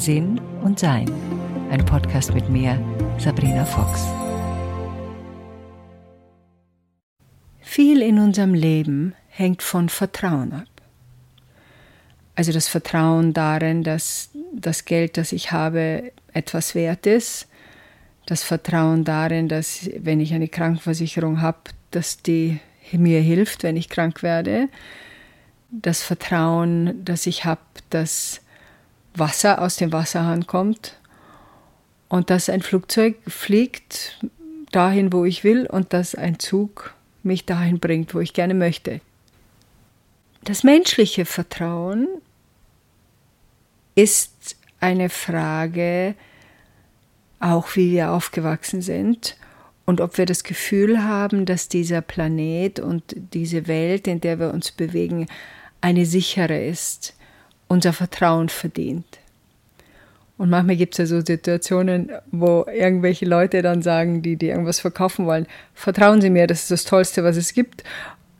Sinn und Sein. Ein Podcast mit mir, Sabrina Fox. Viel in unserem Leben hängt von Vertrauen ab. Also das Vertrauen darin, dass das Geld, das ich habe, etwas wert ist. Das Vertrauen darin, dass wenn ich eine Krankenversicherung habe, dass die mir hilft, wenn ich krank werde. Das Vertrauen, das ich habe, dass Wasser aus dem Wasserhahn kommt und dass ein Flugzeug fliegt dahin, wo ich will und dass ein Zug mich dahin bringt, wo ich gerne möchte. Das menschliche Vertrauen ist eine Frage, auch wie wir aufgewachsen sind und ob wir das Gefühl haben, dass dieser Planet und diese Welt, in der wir uns bewegen, eine sichere ist, unser Vertrauen verdient. Und manchmal gibt es ja so Situationen, wo irgendwelche Leute dann sagen, die, die irgendwas verkaufen wollen, vertrauen Sie mir, das ist das Tollste, was es gibt.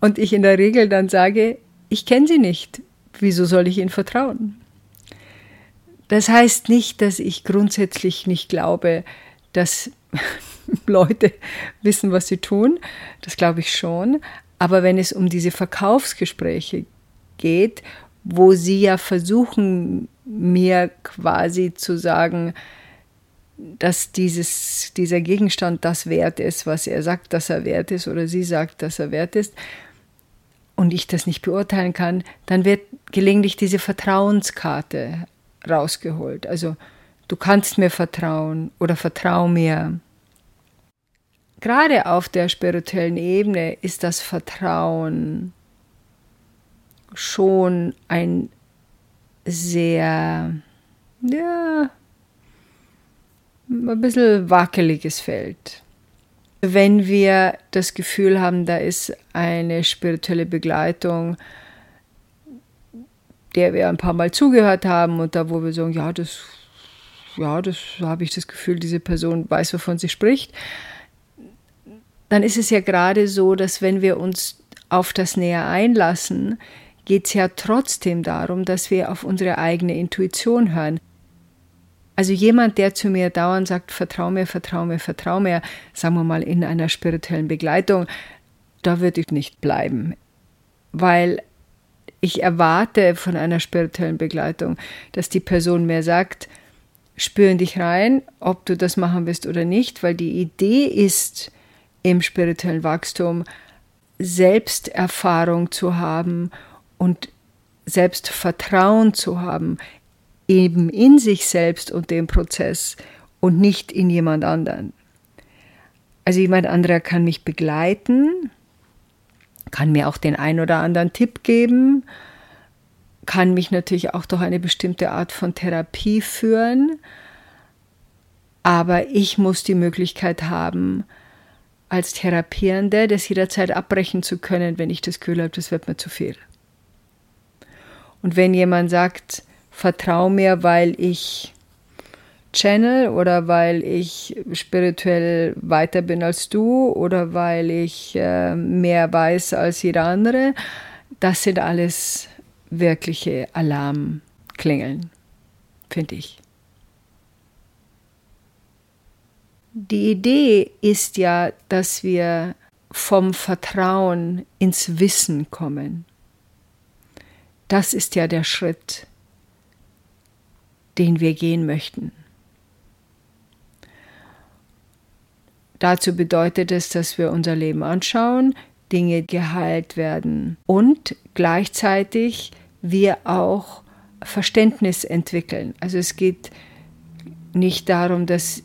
Und ich in der Regel dann sage, ich kenne Sie nicht, wieso soll ich Ihnen vertrauen? Das heißt nicht, dass ich grundsätzlich nicht glaube, dass Leute wissen, was sie tun. Das glaube ich schon. Aber wenn es um diese Verkaufsgespräche geht, wo sie ja versuchen, mir quasi zu sagen, dass dieses, dieser Gegenstand das wert ist, was er sagt, dass er wert ist, oder sie sagt, dass er wert ist, und ich das nicht beurteilen kann, dann wird gelegentlich diese Vertrauenskarte rausgeholt. Also du kannst mir vertrauen oder vertrau mir. Gerade auf der spirituellen Ebene ist das Vertrauen schon ein sehr, ja, ein bisschen wackeliges Feld. Wenn wir das Gefühl haben, da ist eine spirituelle Begleitung, der wir ein paar Mal zugehört haben und da, wo wir sagen, ja, das, ja, das habe ich das Gefühl, diese Person weiß, wovon sie spricht, dann ist es ja gerade so, dass wenn wir uns auf das näher einlassen, geht es ja trotzdem darum, dass wir auf unsere eigene Intuition hören. Also jemand, der zu mir dauernd sagt, vertrau mir, vertrau mir, vertrau mir, sagen wir mal in einer spirituellen Begleitung, da würde ich nicht bleiben. Weil ich erwarte von einer spirituellen Begleitung, dass die Person mir sagt, spür in dich rein, ob du das machen willst oder nicht, weil die Idee ist im spirituellen Wachstum, Selbsterfahrung zu haben und Selbstvertrauen zu haben, eben in sich selbst und dem Prozess und nicht in jemand anderen. Also jemand anderer kann mich begleiten, kann mir auch den ein oder anderen Tipp geben, kann mich natürlich auch durch eine bestimmte Art von Therapie führen, aber ich muss die Möglichkeit haben, als Therapierende das jederzeit abbrechen zu können, wenn ich das Gefühl habe, das wird mir zu viel. Und wenn jemand sagt, vertrau mir, weil ich Channel oder weil ich spirituell weiter bin als du oder weil ich äh, mehr weiß als jeder andere, das sind alles wirkliche Alarmklingeln, finde ich. Die Idee ist ja, dass wir vom Vertrauen ins Wissen kommen. Das ist ja der Schritt, den wir gehen möchten. Dazu bedeutet es, dass wir unser Leben anschauen, Dinge geheilt werden und gleichzeitig wir auch Verständnis entwickeln. Also es geht nicht darum, dass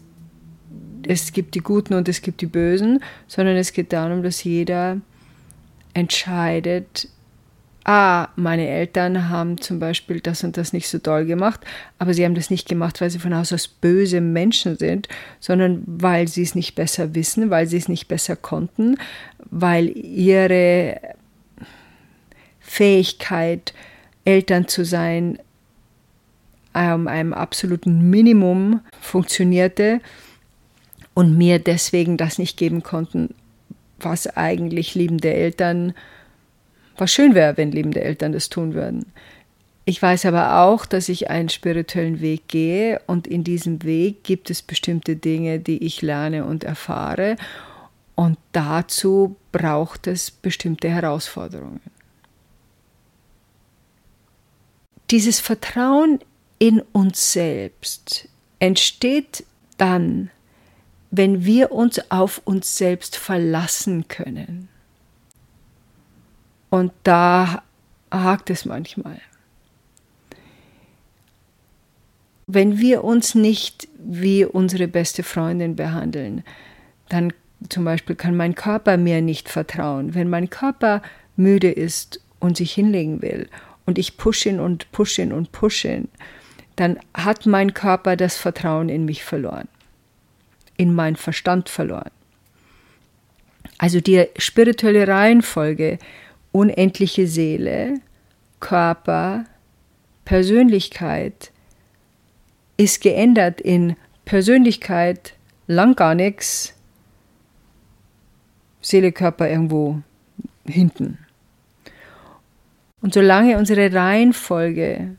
es gibt die Guten und es gibt die Bösen, sondern es geht darum, dass jeder entscheidet, ah, meine Eltern haben zum Beispiel das und das nicht so toll gemacht, aber sie haben das nicht gemacht, weil sie von Haus aus böse Menschen sind, sondern weil sie es nicht besser wissen, weil sie es nicht besser konnten, weil ihre Fähigkeit, Eltern zu sein, um einem absoluten Minimum funktionierte und mir deswegen das nicht geben konnten, was eigentlich liebende Eltern was schön wäre, wenn liebende Eltern das tun würden. Ich weiß aber auch, dass ich einen spirituellen Weg gehe und in diesem Weg gibt es bestimmte Dinge, die ich lerne und erfahre und dazu braucht es bestimmte Herausforderungen. Dieses Vertrauen in uns selbst entsteht dann, wenn wir uns auf uns selbst verlassen können. Und da hakt es manchmal. Wenn wir uns nicht wie unsere beste Freundin behandeln, dann zum Beispiel kann mein Körper mir nicht vertrauen. Wenn mein Körper müde ist und sich hinlegen will und ich pushe ihn und pushe ihn und pushe ihn, dann hat mein Körper das Vertrauen in mich verloren, in meinen Verstand verloren. Also die spirituelle Reihenfolge, unendliche Seele, Körper, Persönlichkeit ist geändert in Persönlichkeit, lang gar nichts, Seele, Körper irgendwo hinten. Und solange unsere Reihenfolge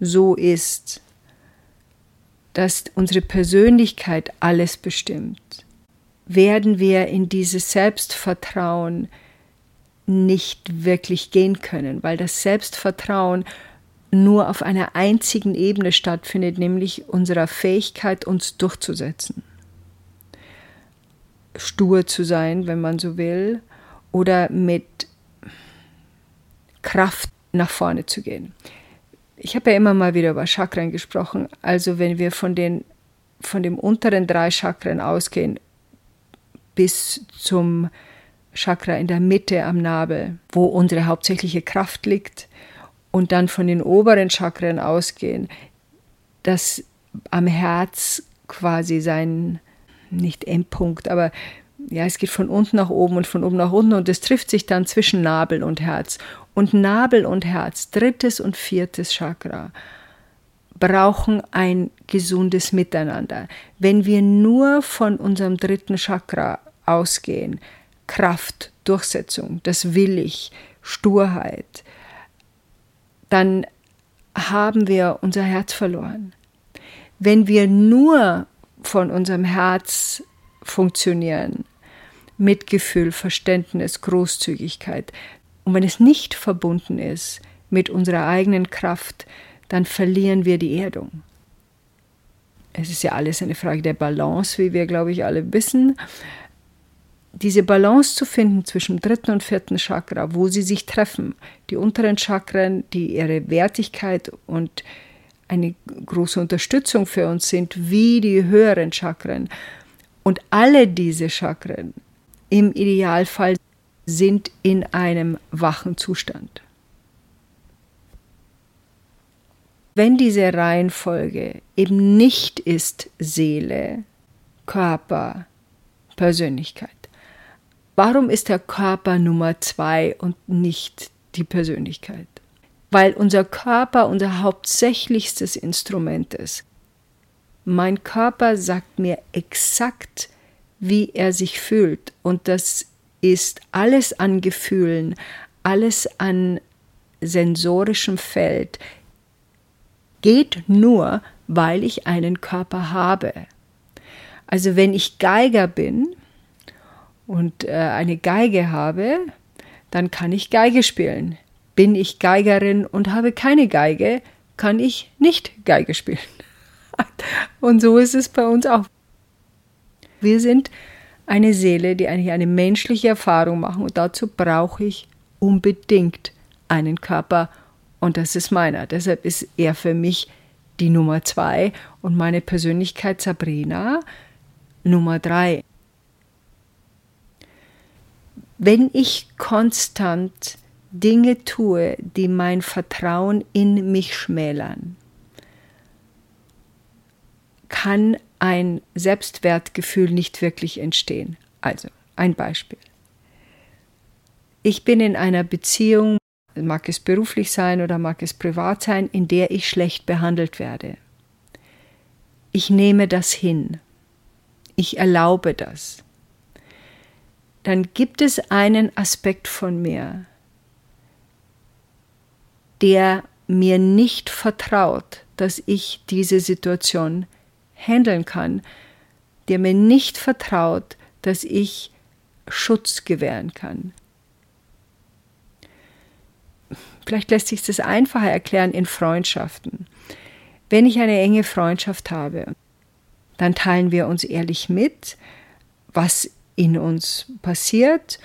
so ist, dass unsere Persönlichkeit alles bestimmt, werden wir in dieses Selbstvertrauen nicht wirklich gehen können, weil das Selbstvertrauen nur auf einer einzigen Ebene stattfindet, nämlich unserer Fähigkeit, uns durchzusetzen. Stur zu sein, wenn man so will, oder mit Kraft nach vorne zu gehen. Ich habe ja immer mal wieder über Chakren gesprochen. Also wenn wir von den von dem unteren drei Chakren ausgehen bis zum Chakra in der Mitte am Nabel, wo unsere hauptsächliche Kraft liegt, und dann von den oberen Chakren ausgehen, dass am Herz quasi sein, nicht Endpunkt, aber ja, es geht von unten nach oben und von oben nach unten und es trifft sich dann zwischen Nabel und Herz. Und Nabel und Herz, drittes und viertes Chakra, brauchen ein gesundes Miteinander. Wenn wir nur von unserem dritten Chakra ausgehen, Kraft, Durchsetzung, das will ich, Sturheit, dann haben wir unser Herz verloren. Wenn wir nur von unserem Herz funktionieren, Mitgefühl, Verständnis, Großzügigkeit. Und wenn es nicht verbunden ist mit unserer eigenen Kraft, dann verlieren wir die Erdung. Es ist ja alles eine Frage der Balance, wie wir, glaube ich, alle wissen. Diese Balance zu finden zwischen dritten und vierten Chakra, wo sie sich treffen, die unteren Chakren, die ihre Wertigkeit und eine große Unterstützung für uns sind, wie die höheren Chakren. Und alle diese Chakren im Idealfall sind in einem wachen Zustand. Wenn diese Reihenfolge eben nicht ist Seele, Körper, Persönlichkeit, warum ist der Körper Nummer zwei und nicht die Persönlichkeit? Weil unser Körper unser hauptsächlichstes Instrument ist. Mein Körper sagt mir exakt, wie er sich fühlt. Und das ist alles an Gefühlen, alles an sensorischem Feld, geht nur, weil ich einen Körper habe. Also wenn ich Geiger bin und äh, eine Geige habe, dann kann ich Geige spielen. Bin ich Geigerin und habe keine Geige, kann ich nicht Geige spielen. Und so ist es bei uns auch. Wir sind eine Seele, die eigentlich eine menschliche Erfahrung machen und dazu brauche ich unbedingt einen Körper und das ist meiner. Deshalb ist er für mich die Nummer zwei und meine Persönlichkeit Sabrina Nummer drei. Wenn ich konstant Dinge tue, die mein Vertrauen in mich schmälern, kann ein Selbstwertgefühl nicht wirklich entstehen. Also, ein Beispiel. Ich bin in einer Beziehung, mag es beruflich sein oder mag es privat sein, in der ich schlecht behandelt werde. Ich nehme das hin. Ich erlaube das. Dann gibt es einen Aspekt von mir, der mir nicht vertraut, dass ich diese Situation handeln kann, der mir nicht vertraut, dass ich Schutz gewähren kann. Vielleicht lässt sich das einfacher erklären in Freundschaften. Wenn ich eine enge Freundschaft habe, dann teilen wir uns ehrlich mit, was in uns passiert.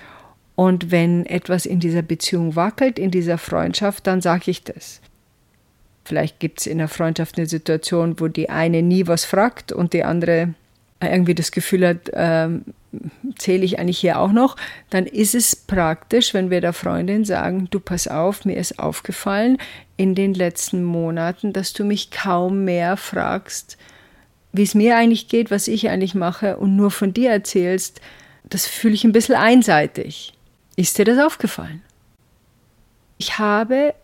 Und wenn etwas in dieser Beziehung wackelt, in dieser Freundschaft, dann sage ich das. Vielleicht gibt es in der Freundschaft eine Situation, wo die eine nie was fragt und die andere irgendwie das Gefühl hat, ähm, zähle ich eigentlich hier auch noch, dann ist es praktisch, wenn wir der Freundin sagen, du pass auf, mir ist aufgefallen in den letzten Monaten, dass du mich kaum mehr fragst, wie es mir eigentlich geht, was ich eigentlich mache und nur von dir erzählst, das fühle ich ein bisschen einseitig. Ist dir das aufgefallen? Ich habe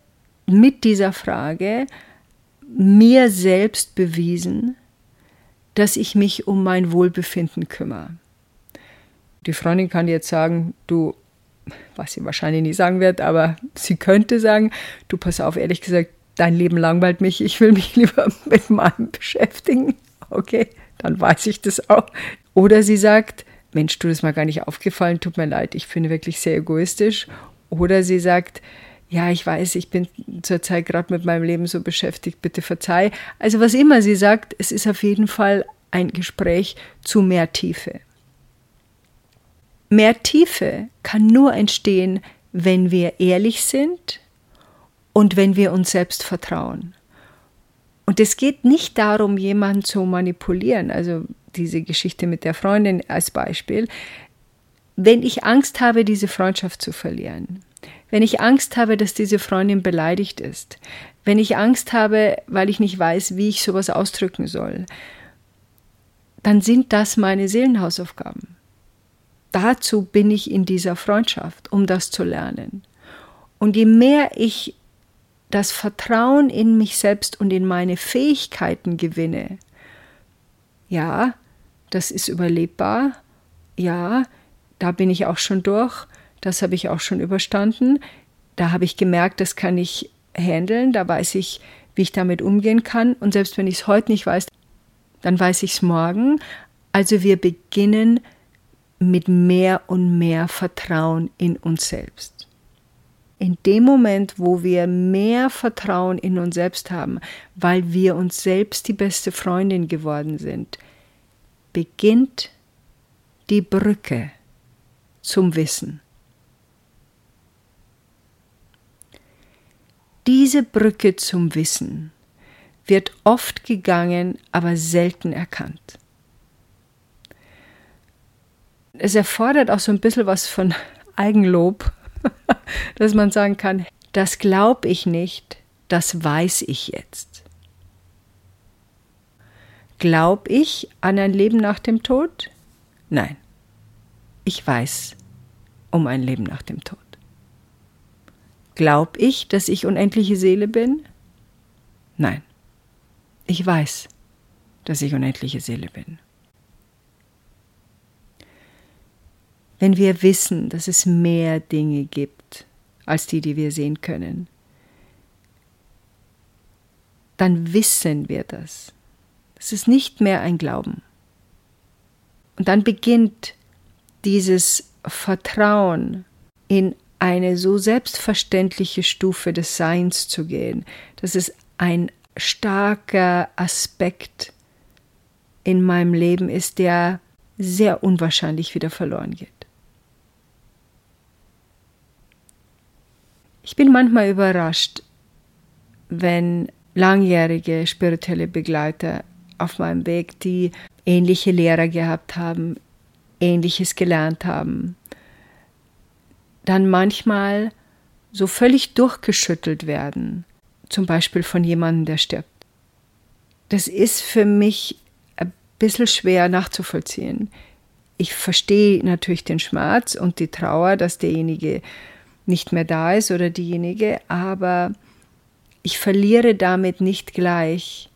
mit dieser Frage mir selbst bewiesen, dass ich mich um mein Wohlbefinden kümmere. Die Freundin kann jetzt sagen, du, was sie wahrscheinlich nie sagen wird, aber sie könnte sagen, du pass auf, ehrlich gesagt, dein Leben langweilt mich, ich will mich lieber mit meinem beschäftigen. Okay, dann weiß ich das auch. Oder sie sagt, Mensch, du, das mir gar nicht aufgefallen, tut mir leid, ich bin wirklich sehr egoistisch. Oder sie sagt, ja, ich weiß, ich bin zurzeit gerade mit meinem Leben so beschäftigt, bitte verzeih. Also was immer sie sagt, es ist auf jeden Fall ein Gespräch zu mehr Tiefe. Mehr Tiefe kann nur entstehen, wenn wir ehrlich sind und wenn wir uns selbst vertrauen. Und es geht nicht darum, jemanden zu manipulieren, also diese Geschichte mit der Freundin als Beispiel. Wenn ich Angst habe, diese Freundschaft zu verlieren, wenn ich Angst habe, dass diese Freundin beleidigt ist, wenn ich Angst habe, weil ich nicht weiß, wie ich sowas ausdrücken soll, dann sind das meine Seelenhausaufgaben. Dazu bin ich in dieser Freundschaft, um das zu lernen. Und je mehr ich das Vertrauen in mich selbst und in meine Fähigkeiten gewinne, ja, das ist überlebbar, ja, da bin ich auch schon durch, das habe ich auch schon überstanden. Da habe ich gemerkt, das kann ich handeln. Da weiß ich, wie ich damit umgehen kann. Und selbst wenn ich es heute nicht weiß, dann weiß ich es morgen. Also wir beginnen mit mehr und mehr Vertrauen in uns selbst. In dem Moment, wo wir mehr Vertrauen in uns selbst haben, weil wir uns selbst die beste Freundin geworden sind, beginnt die Brücke zum Wissen. Diese Brücke zum Wissen wird oft gegangen, aber selten erkannt. Es erfordert auch so ein bisschen was von Eigenlob, dass man sagen kann, das glaube ich nicht, das weiß ich jetzt. Glaube ich an ein Leben nach dem Tod? Nein, ich weiß um ein Leben nach dem Tod. Glaub ich, dass ich unendliche Seele bin? Nein. Ich weiß, dass ich unendliche Seele bin. Wenn wir wissen, dass es mehr Dinge gibt als die, die wir sehen können, dann wissen wir das. Es ist nicht mehr ein Glauben. Und dann beginnt dieses Vertrauen in eine so selbstverständliche Stufe des Seins zu gehen, dass es ein starker Aspekt in meinem Leben ist, der sehr unwahrscheinlich wieder verloren geht. Ich bin manchmal überrascht, wenn langjährige spirituelle Begleiter auf meinem Weg, die ähnliche Lehrer gehabt haben, ähnliches gelernt haben, dann manchmal so völlig durchgeschüttelt werden, zum Beispiel von jemandem, der stirbt. Das ist für mich ein bisschen schwer nachzuvollziehen. Ich verstehe natürlich den Schmerz und die Trauer, dass derjenige nicht mehr da ist oder diejenige, aber ich verliere damit nicht gleich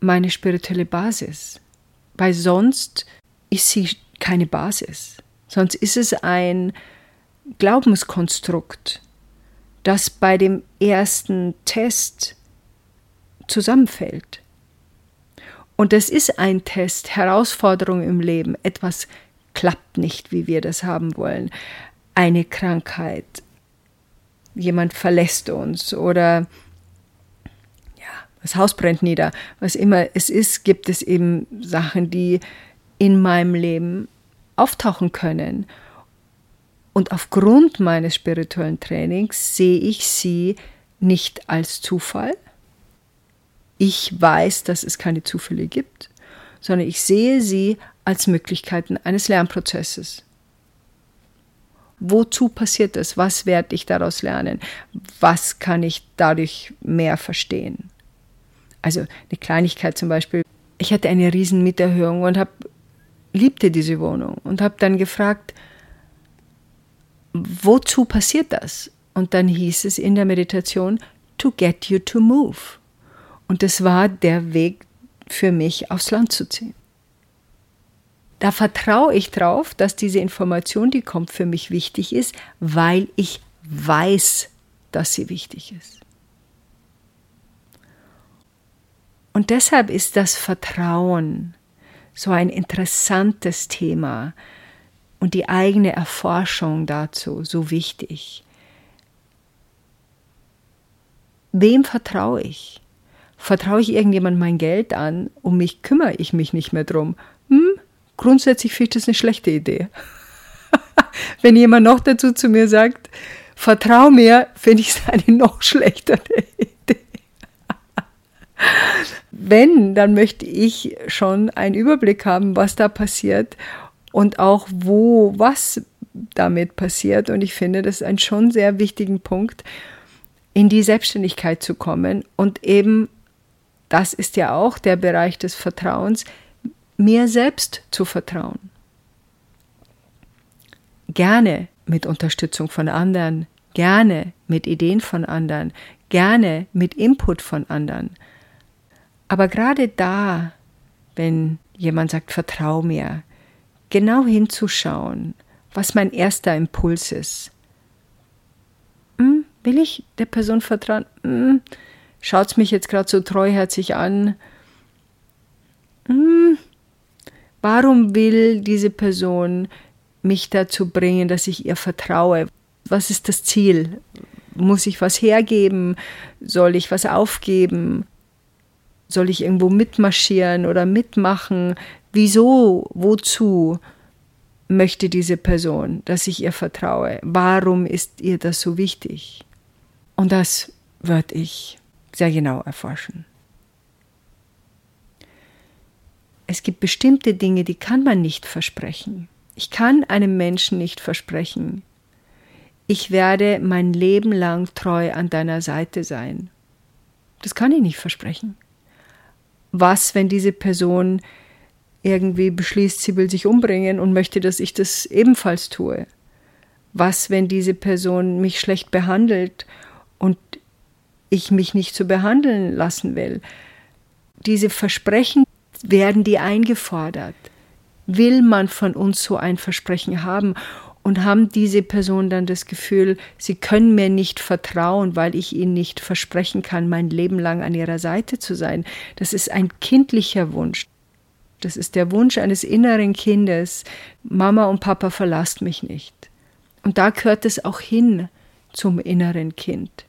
meine spirituelle Basis, weil sonst ist sie keine Basis. Sonst ist es ein Glaubenskonstrukt, das bei dem ersten Test zusammenfällt. Und das ist ein Test, Herausforderung im Leben. Etwas klappt nicht, wie wir das haben wollen. Eine Krankheit, jemand verlässt uns oder das Haus brennt nieder. Was immer es ist, gibt es eben Sachen, die in meinem Leben auftauchen können. Und aufgrund meines spirituellen Trainings sehe ich sie nicht als Zufall. Ich weiß, dass es keine Zufälle gibt, sondern ich sehe sie als Möglichkeiten eines Lernprozesses. Wozu passiert das? Was werde ich daraus lernen? Was kann ich dadurch mehr verstehen? Also eine Kleinigkeit zum Beispiel. Ich hatte eine riesen Mieterhöhung und habe liebte diese Wohnung und habe dann gefragt, wozu passiert das? Und dann hieß es in der Meditation, to get you to move. Und das war der Weg für mich, aufs Land zu ziehen. Da vertraue ich drauf, dass diese Information, die kommt, für mich wichtig ist, weil ich weiß, dass sie wichtig ist. Und deshalb ist das Vertrauen so ein interessantes Thema und die eigene Erforschung dazu so wichtig. Wem vertraue ich? Vertraue ich irgendjemand mein Geld an, um mich kümmere ich mich nicht mehr drum? Hm, grundsätzlich finde ich das eine schlechte Idee. Wenn jemand noch dazu zu mir sagt, vertrau mir, finde ich es eine noch schlechtere Idee wenn, dann möchte ich schon einen Überblick haben, was da passiert und auch wo was damit passiert. Und ich finde, das ist ein schon sehr wichtigen Punkt, in die Selbstständigkeit zu kommen und eben, das ist ja auch der Bereich des Vertrauens, mir selbst zu vertrauen. Gerne mit Unterstützung von anderen, gerne mit Ideen von anderen, gerne mit Input von anderen. Aber gerade da, wenn jemand sagt, vertrau mir, genau hinzuschauen, was mein erster Impuls ist. Hm, will ich der Person vertrauen? Hm, Schaut es mich jetzt gerade so treuherzig an? Hm, warum will diese Person mich dazu bringen, dass ich ihr vertraue? Was ist das Ziel? Muss ich was hergeben? Soll ich was aufgeben? Soll ich irgendwo mitmarschieren oder mitmachen? Wieso? Wozu möchte diese Person, dass ich ihr vertraue? Warum ist ihr das so wichtig? Und das werde ich sehr genau erforschen. Es gibt bestimmte Dinge, die kann man nicht versprechen. Ich kann einem Menschen nicht versprechen, ich werde mein Leben lang treu an deiner Seite sein. Das kann ich nicht versprechen was, wenn diese Person irgendwie beschließt, sie will sich umbringen und möchte, dass ich das ebenfalls tue? Was, wenn diese Person mich schlecht behandelt und ich mich nicht so behandeln lassen will? Diese Versprechen werden die eingefordert. Will man von uns so ein Versprechen haben? Und haben diese Personen dann das Gefühl, sie können mir nicht vertrauen, weil ich ihnen nicht versprechen kann, mein Leben lang an ihrer Seite zu sein. Das ist ein kindlicher Wunsch. Das ist der Wunsch eines inneren Kindes. Mama und Papa verlasst mich nicht. Und da gehört es auch hin zum inneren Kind.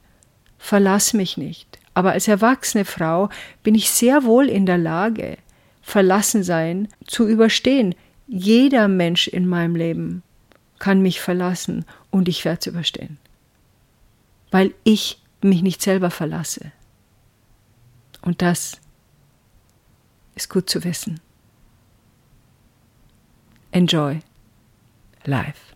Verlass mich nicht. Aber als erwachsene Frau bin ich sehr wohl in der Lage, Verlassensein zu überstehen. Jeder Mensch in meinem Leben kann mich verlassen und ich werde es überstehen. Weil ich mich nicht selber verlasse. Und das ist gut zu wissen. Enjoy life.